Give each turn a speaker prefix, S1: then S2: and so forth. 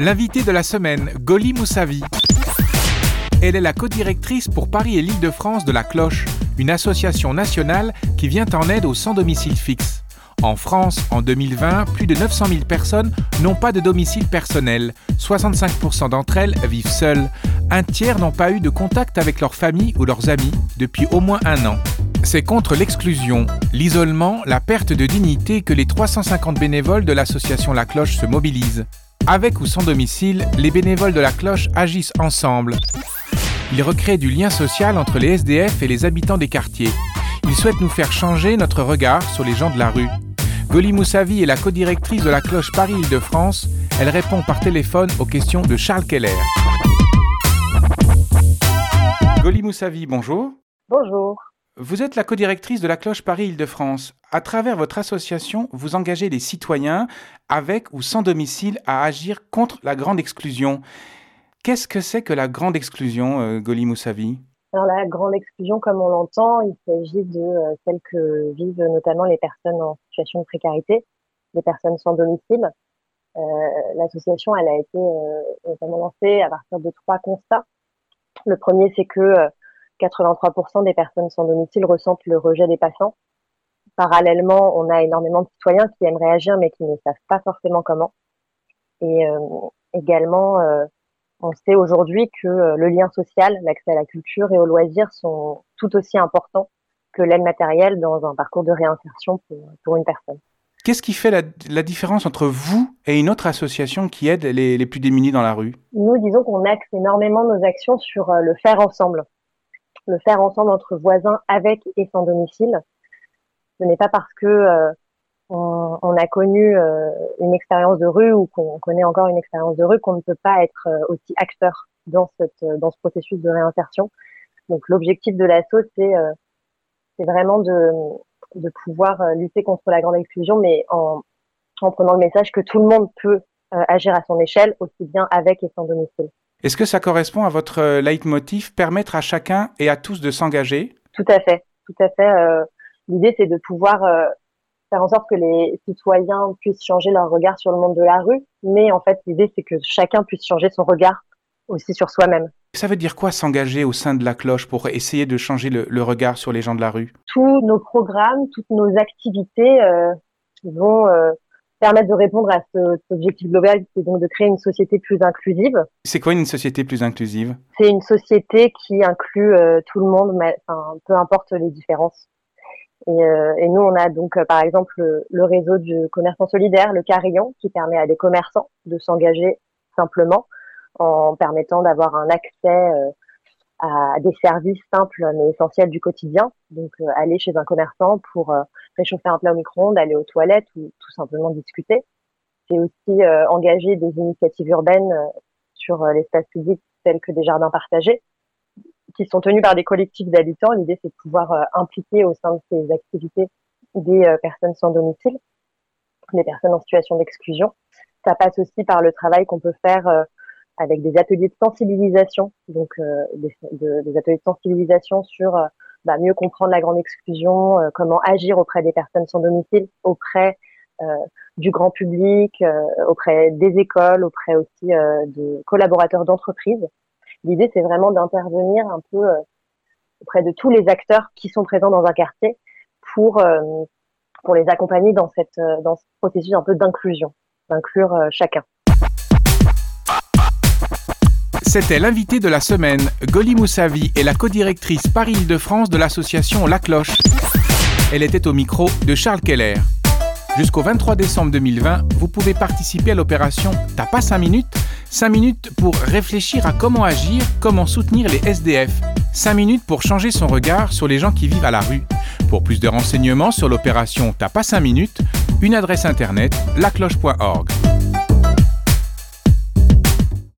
S1: L'invité de la semaine, Goli Moussavi. Elle est la codirectrice pour Paris et l'Île-de-France de la Cloche, une association nationale qui vient en aide aux sans domicile fixe. En France, en 2020, plus de 900 000 personnes n'ont pas de domicile personnel. 65% d'entre elles vivent seules. Un tiers n'ont pas eu de contact avec leur famille ou leurs amis depuis au moins un an. C'est contre l'exclusion, l'isolement, la perte de dignité que les 350 bénévoles de l'association La Cloche se mobilisent. Avec ou sans domicile, les bénévoles de La Cloche agissent ensemble. Ils recréent du lien social entre les SDF et les habitants des quartiers. Ils souhaitent nous faire changer notre regard sur les gens de la rue. Goli Moussavi est la codirectrice de la cloche Paris-Île-de-France. Elle répond par téléphone aux questions de Charles Keller. Goli Moussavi, bonjour.
S2: Bonjour.
S1: Vous êtes la codirectrice de la cloche Paris-Île-de-France. À travers votre association, vous engagez les citoyens, avec ou sans domicile, à agir contre la grande exclusion. Qu'est-ce que c'est que la grande exclusion, euh, Goli Moussavi?
S2: Alors la grande exclusion, comme on l'entend, il s'agit de euh, celle que vivent notamment les personnes en situation de précarité, les personnes sans domicile. Euh, L'association, elle a été euh, notamment lancée à partir de trois constats. Le premier, c'est que 83% euh, des personnes sans domicile ressentent le rejet des patients. Parallèlement, on a énormément de citoyens qui aimeraient agir mais qui ne savent pas forcément comment. Et également, on sait aujourd'hui que euh, le lien social, l'accès à la culture et aux loisirs sont tout aussi importants que l'aide matérielle dans un parcours de réinsertion pour, une personne.
S1: Qu'est-ce qui fait la, différence entre vous et une autre association qui aide les, plus démunis dans la rue?
S2: Nous, disons qu'on axe énormément nos actions sur euh, le faire ensemble. Le faire ensemble entre voisins avec et sans domicile. Ce n'est pas parce que euh, on, a connu euh, une expérience de rue ou qu'on connaît encore une expérience de rue qu'on ne peut pas être euh, aussi acteur dans ce processus de réinsertion. Donc l'objectif de l'assaut c'est vraiment de pouvoir lutter contre la grande exclusion, mais en prenant le message que tout le monde peut agir à son échelle, aussi bien avec et sans domicile.
S1: Est-ce que ça correspond à votre leitmotiv, permettre à chacun et à tous de s'engager?
S2: Tout à fait, tout à fait. L'idée, c'est de pouvoir faire en sorte que les citoyens puissent changer leur regard sur le monde de la rue. Mais en fait, l'idée, c'est que chacun puisse changer son regard aussi sur soi-même.
S1: Ça veut dire quoi s'engager au sein de la cloche pour essayer de changer le, regard sur les gens de la rue?
S2: Tous nos programmes, toutes nos activités euh, vont euh, permettre de répondre à cet objectif global qui est donc de créer une société plus inclusive.
S1: C'est quoi une société plus inclusive?
S2: C'est une société qui inclut euh, tout le monde, mais, enfin, peu importe les différences. Et, euh, et, nous, on a donc euh, par exemple le, réseau du commerçant solidaire, le Carillon, qui permet à des commerçants de s'engager simplement en permettant d'avoir un accès à des services simples mais essentiels du quotidien. Donc aller chez un commerçant pour réchauffer un plat au micro-ondes, aller aux toilettes ou tout simplement discuter. C'est aussi engager des initiatives urbaines sur l'espace public tels que des jardins partagés qui sont tenus par des collectifs d'habitants. L'idée, c'est de pouvoir euh, impliquer au sein de ces activités des euh, personnes sans domicile, des personnes en situation d'exclusion. Ça passe aussi par le travail qu'on peut faire euh, avec des ateliers de sensibilisation, donc des, des, ateliers de sensibilisation sur bah, mieux comprendre la grande exclusion, comment agir auprès des personnes sans domicile, auprès du grand public, auprès des écoles, auprès aussi de collaborateurs d'entreprises L'idée, c'est vraiment d'intervenir un peu euh, auprès de tous les acteurs qui sont présents dans un quartier pour euh, pour les accompagner dans cette euh, dans ce processus un peu d'inclusion, d'inclure chacun.
S1: C'était l'invité de la semaine. Goli Moussavi est la codirectrice Paris-Île-de-France de l'association La Cloche. Elle était au micro de Charles Keller. Jusqu'au 23 décembre 2020, vous pouvez participer à l'opération T'as pas 5 minutes? 5 minutes pour réfléchir à comment agir, comment soutenir les SDF. 5 minutes pour changer son regard sur les gens qui vivent à la rue. Pour plus de renseignements sur l'opération T'as pas 5 minutes, une adresse internet lacloche.org.